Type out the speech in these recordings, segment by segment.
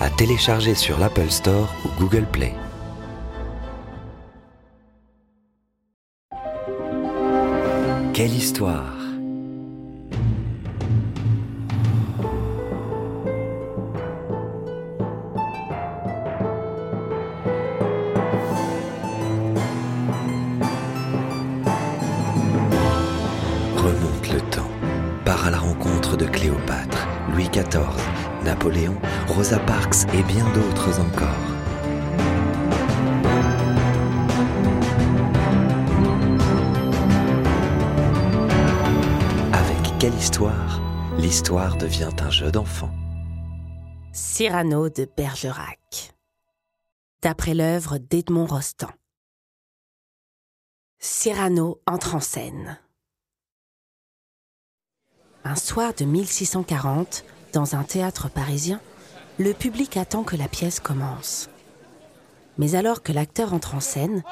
à télécharger sur l'Apple Store ou Google Play. Quelle histoire Remonte le temps, part à la rencontre de Cléopâtre, Louis XIV, Napoléon, Rosa Parks et bien d'autres encore. Avec quelle histoire L'histoire devient un jeu d'enfant. Cyrano de Bergerac. D'après l'œuvre d'Edmond Rostand. Cyrano entre en scène. Un soir de 1640, dans un théâtre parisien, le public attend que la pièce commence. Mais alors que l'acteur entre en scène,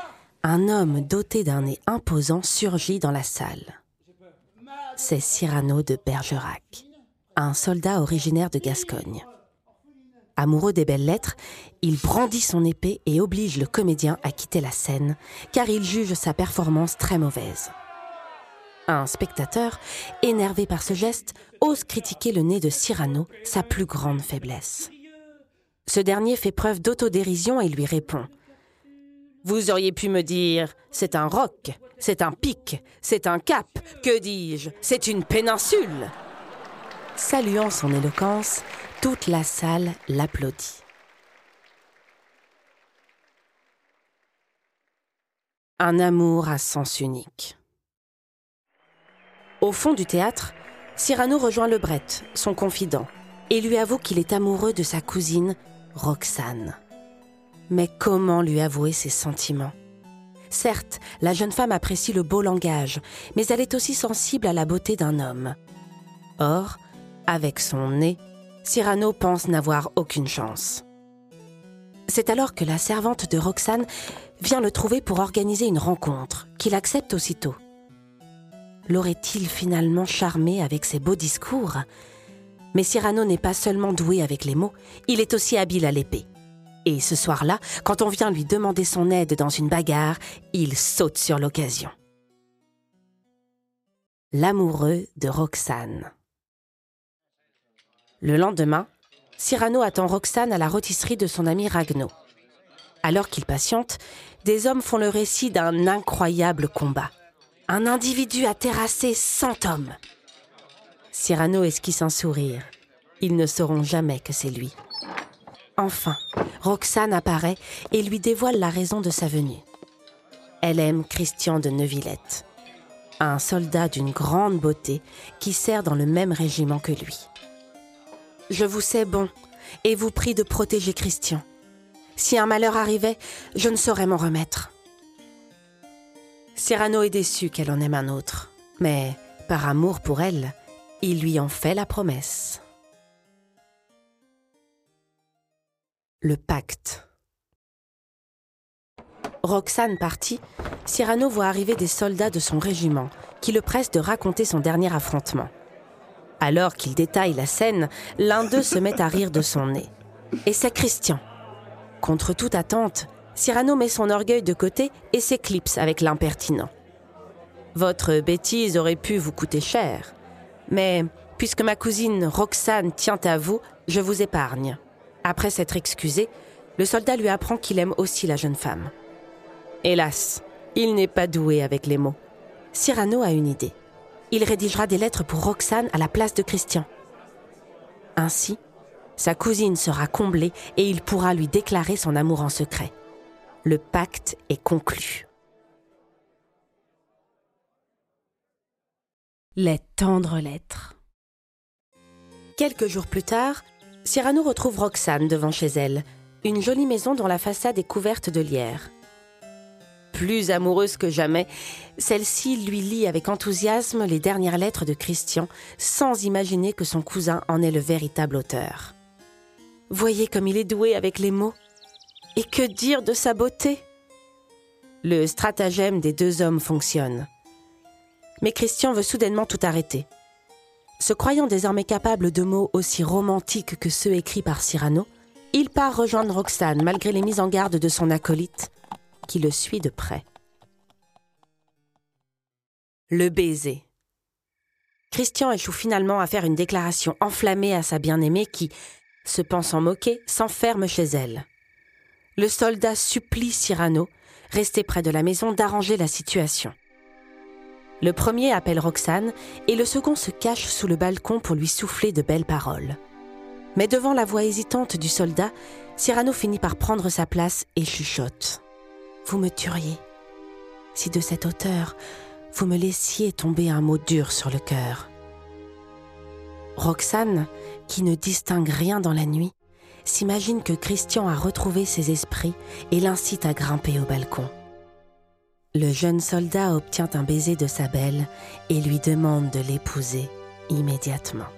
un homme doté d'un nez imposant surgit dans la salle. C'est Cyrano de Bergerac, un soldat originaire de Gascogne. Amoureux des belles lettres, il brandit son épée et oblige le comédien à quitter la scène, car il juge sa performance très mauvaise. Un spectateur, énervé par ce geste, ose critiquer le nez de Cyrano, sa plus grande faiblesse. Ce dernier fait preuve d'autodérision et lui répond Vous auriez pu me dire c'est un roc, c'est un pic, c'est un cap, que dis-je, c'est une péninsule Saluant son éloquence, toute la salle l'applaudit. Un amour à sens unique. Au fond du théâtre, Cyrano rejoint Lebret, son confident, et lui avoue qu'il est amoureux de sa cousine, Roxane. Mais comment lui avouer ses sentiments? Certes, la jeune femme apprécie le beau langage, mais elle est aussi sensible à la beauté d'un homme. Or, avec son nez, Cyrano pense n'avoir aucune chance. C'est alors que la servante de Roxane vient le trouver pour organiser une rencontre, qu'il accepte aussitôt. L'aurait-il finalement charmé avec ses beaux discours? Mais Cyrano n'est pas seulement doué avec les mots, il est aussi habile à l'épée. Et ce soir-là, quand on vient lui demander son aide dans une bagarre, il saute sur l'occasion. L'amoureux de Roxane. Le lendemain, Cyrano attend Roxane à la rôtisserie de son ami Ragno. Alors qu'il patiente, des hommes font le récit d'un incroyable combat. Un individu a terrassé 100 hommes. Cyrano esquisse un sourire. Ils ne sauront jamais que c'est lui. Enfin, Roxane apparaît et lui dévoile la raison de sa venue. Elle aime Christian de Neuvillette, un soldat d'une grande beauté qui sert dans le même régiment que lui. Je vous sais bon et vous prie de protéger Christian. Si un malheur arrivait, je ne saurais m'en remettre. Cyrano est déçu qu'elle en aime un autre, mais par amour pour elle, il lui en fait la promesse. Le pacte. Roxane partie, Cyrano voit arriver des soldats de son régiment qui le pressent de raconter son dernier affrontement. Alors qu'il détaille la scène, l'un d'eux se met à rire de son nez. Et c'est Christian. Contre toute attente, Cyrano met son orgueil de côté et s'éclipse avec l'impertinent. Votre bêtise aurait pu vous coûter cher, mais puisque ma cousine Roxane tient à vous, je vous épargne. Après s'être excusé, le soldat lui apprend qu'il aime aussi la jeune femme. Hélas, il n'est pas doué avec les mots. Cyrano a une idée. Il rédigera des lettres pour Roxane à la place de Christian. Ainsi, sa cousine sera comblée et il pourra lui déclarer son amour en secret. Le pacte est conclu. Les tendres lettres. Quelques jours plus tard, Cyrano retrouve Roxane devant chez elle, une jolie maison dont la façade est couverte de lierre. Plus amoureuse que jamais, celle-ci lui lit avec enthousiasme les dernières lettres de Christian, sans imaginer que son cousin en est le véritable auteur. Voyez comme il est doué avec les mots. Et que dire de sa beauté? Le stratagème des deux hommes fonctionne. Mais Christian veut soudainement tout arrêter. Se croyant désormais capable de mots aussi romantiques que ceux écrits par Cyrano, il part rejoindre Roxane malgré les mises en garde de son acolyte, qui le suit de près. Le baiser. Christian échoue finalement à faire une déclaration enflammée à sa bien-aimée qui, se pensant moquée, s'enferme chez elle. Le soldat supplie Cyrano, resté près de la maison, d'arranger la situation. Le premier appelle Roxane et le second se cache sous le balcon pour lui souffler de belles paroles. Mais devant la voix hésitante du soldat, Cyrano finit par prendre sa place et chuchote. Vous me tueriez si de cette hauteur vous me laissiez tomber un mot dur sur le cœur. Roxane, qui ne distingue rien dans la nuit, s'imagine que Christian a retrouvé ses esprits et l'incite à grimper au balcon. Le jeune soldat obtient un baiser de sa belle et lui demande de l'épouser immédiatement.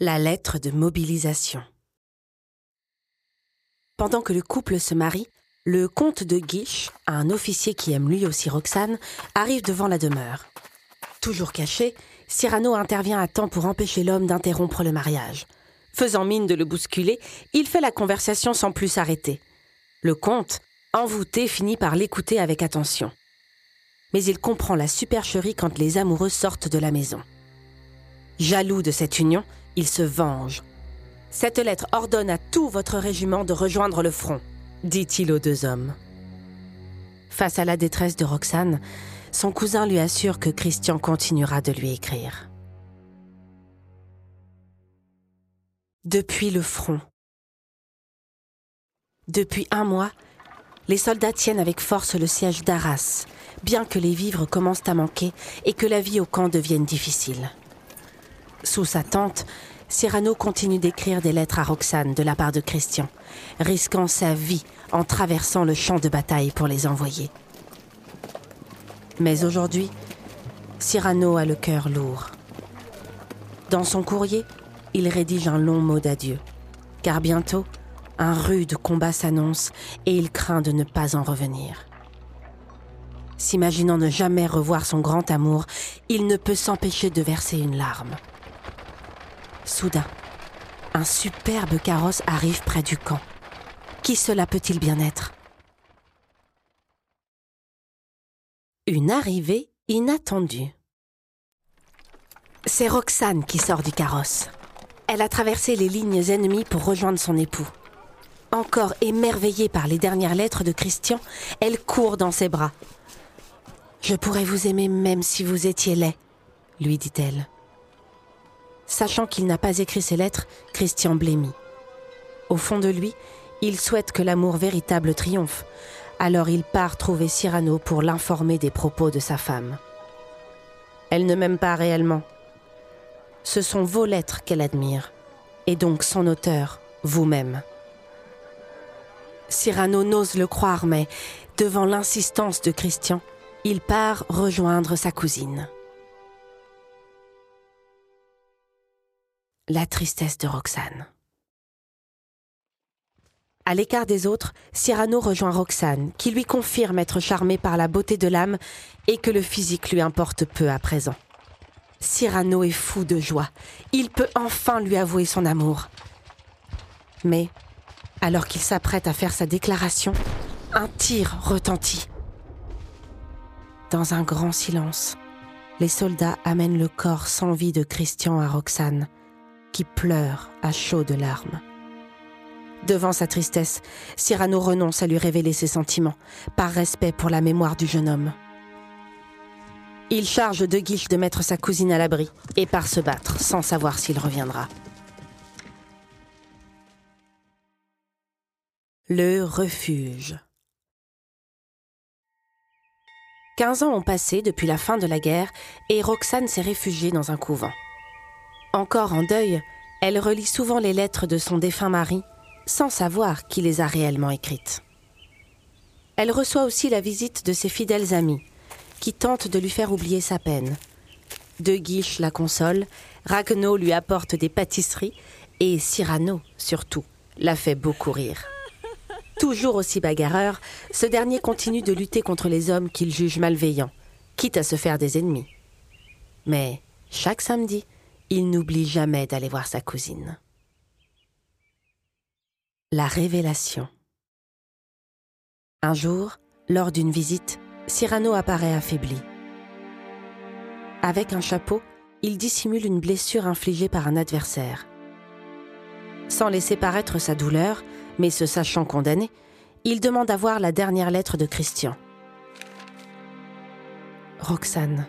La lettre de mobilisation. Pendant que le couple se marie, le comte de Guiche, un officier qui aime lui aussi Roxane, arrive devant la demeure. Toujours caché, Cyrano intervient à temps pour empêcher l'homme d'interrompre le mariage. Faisant mine de le bousculer, il fait la conversation sans plus s'arrêter. Le comte, envoûté, finit par l'écouter avec attention. Mais il comprend la supercherie quand les amoureux sortent de la maison. Jaloux de cette union, il se venge. Cette lettre ordonne à tout votre régiment de rejoindre le front, dit-il aux deux hommes. Face à la détresse de Roxane, son cousin lui assure que Christian continuera de lui écrire. Depuis le front. Depuis un mois, les soldats tiennent avec force le siège d'Arras, bien que les vivres commencent à manquer et que la vie au camp devienne difficile. Sous sa tente, Cyrano continue d'écrire des lettres à Roxane de la part de Christian, risquant sa vie en traversant le champ de bataille pour les envoyer. Mais aujourd'hui, Cyrano a le cœur lourd. Dans son courrier, il rédige un long mot d'adieu, car bientôt, un rude combat s'annonce et il craint de ne pas en revenir. S'imaginant ne jamais revoir son grand amour, il ne peut s'empêcher de verser une larme. Soudain, un superbe carrosse arrive près du camp. Qui cela peut-il bien être? Une arrivée inattendue. C'est Roxane qui sort du carrosse. Elle a traversé les lignes ennemies pour rejoindre son époux. Encore émerveillée par les dernières lettres de Christian, elle court dans ses bras. Je pourrais vous aimer même si vous étiez laid, lui dit-elle. Sachant qu'il n'a pas écrit ces lettres, Christian blêmit. Au fond de lui, il souhaite que l'amour véritable triomphe. Alors il part trouver Cyrano pour l'informer des propos de sa femme. Elle ne m'aime pas réellement. Ce sont vos lettres qu'elle admire, et donc son auteur, vous-même. Cyrano n'ose le croire, mais devant l'insistance de Christian, il part rejoindre sa cousine. la tristesse de Roxane. À l'écart des autres, Cyrano rejoint Roxane, qui lui confirme être charmée par la beauté de l'âme et que le physique lui importe peu à présent. Cyrano est fou de joie. Il peut enfin lui avouer son amour. Mais, alors qu'il s'apprête à faire sa déclaration, un tir retentit. Dans un grand silence, les soldats amènent le corps sans vie de Christian à Roxane, qui pleure à chaudes larmes. Devant sa tristesse, Cyrano renonce à lui révéler ses sentiments, par respect pour la mémoire du jeune homme. Il charge De Guiche de mettre sa cousine à l'abri et part se battre sans savoir s'il reviendra. Le refuge. 15 ans ont passé depuis la fin de la guerre et Roxane s'est réfugiée dans un couvent. Encore en deuil, elle relit souvent les lettres de son défunt mari sans savoir qui les a réellement écrites. Elle reçoit aussi la visite de ses fidèles amis qui tentent de lui faire oublier sa peine. De Guiche la console, Ragno lui apporte des pâtisseries et Cyrano, surtout, la fait beaucoup rire. Toujours aussi bagarreur, ce dernier continue de lutter contre les hommes qu'il juge malveillants, quitte à se faire des ennemis. Mais chaque samedi, il n'oublie jamais d'aller voir sa cousine. La révélation. Un jour, lors d'une visite, Cyrano apparaît affaibli. Avec un chapeau, il dissimule une blessure infligée par un adversaire. Sans laisser paraître sa douleur, mais se sachant condamné, il demande à voir la dernière lettre de Christian. Roxane,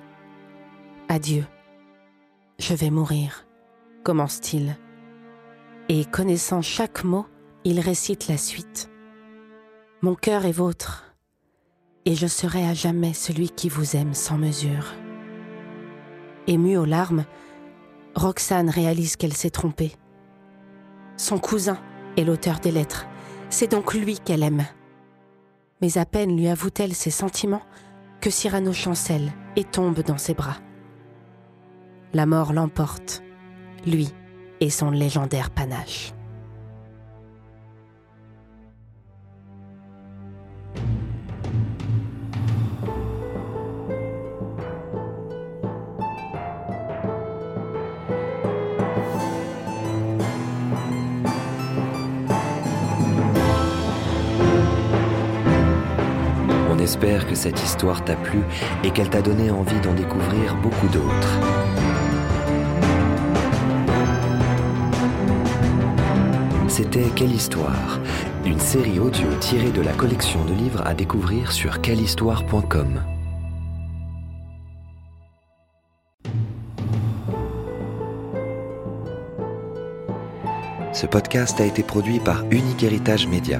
adieu. Je vais mourir, commence-t-il. Et connaissant chaque mot, il récite la suite. Mon cœur est vôtre, et je serai à jamais celui qui vous aime sans mesure. Émue aux larmes, Roxane réalise qu'elle s'est trompée. Son cousin est l'auteur des lettres. C'est donc lui qu'elle aime. Mais à peine lui avoue-t-elle ses sentiments que Cyrano chancelle et tombe dans ses bras. La mort l'emporte, lui et son légendaire panache. J'espère que cette histoire t'a plu et qu'elle t'a donné envie d'en découvrir beaucoup d'autres. C'était Quelle histoire Une série audio tirée de la collection de livres à découvrir sur quellehistoire.com. Ce podcast a été produit par Unique Héritage Média.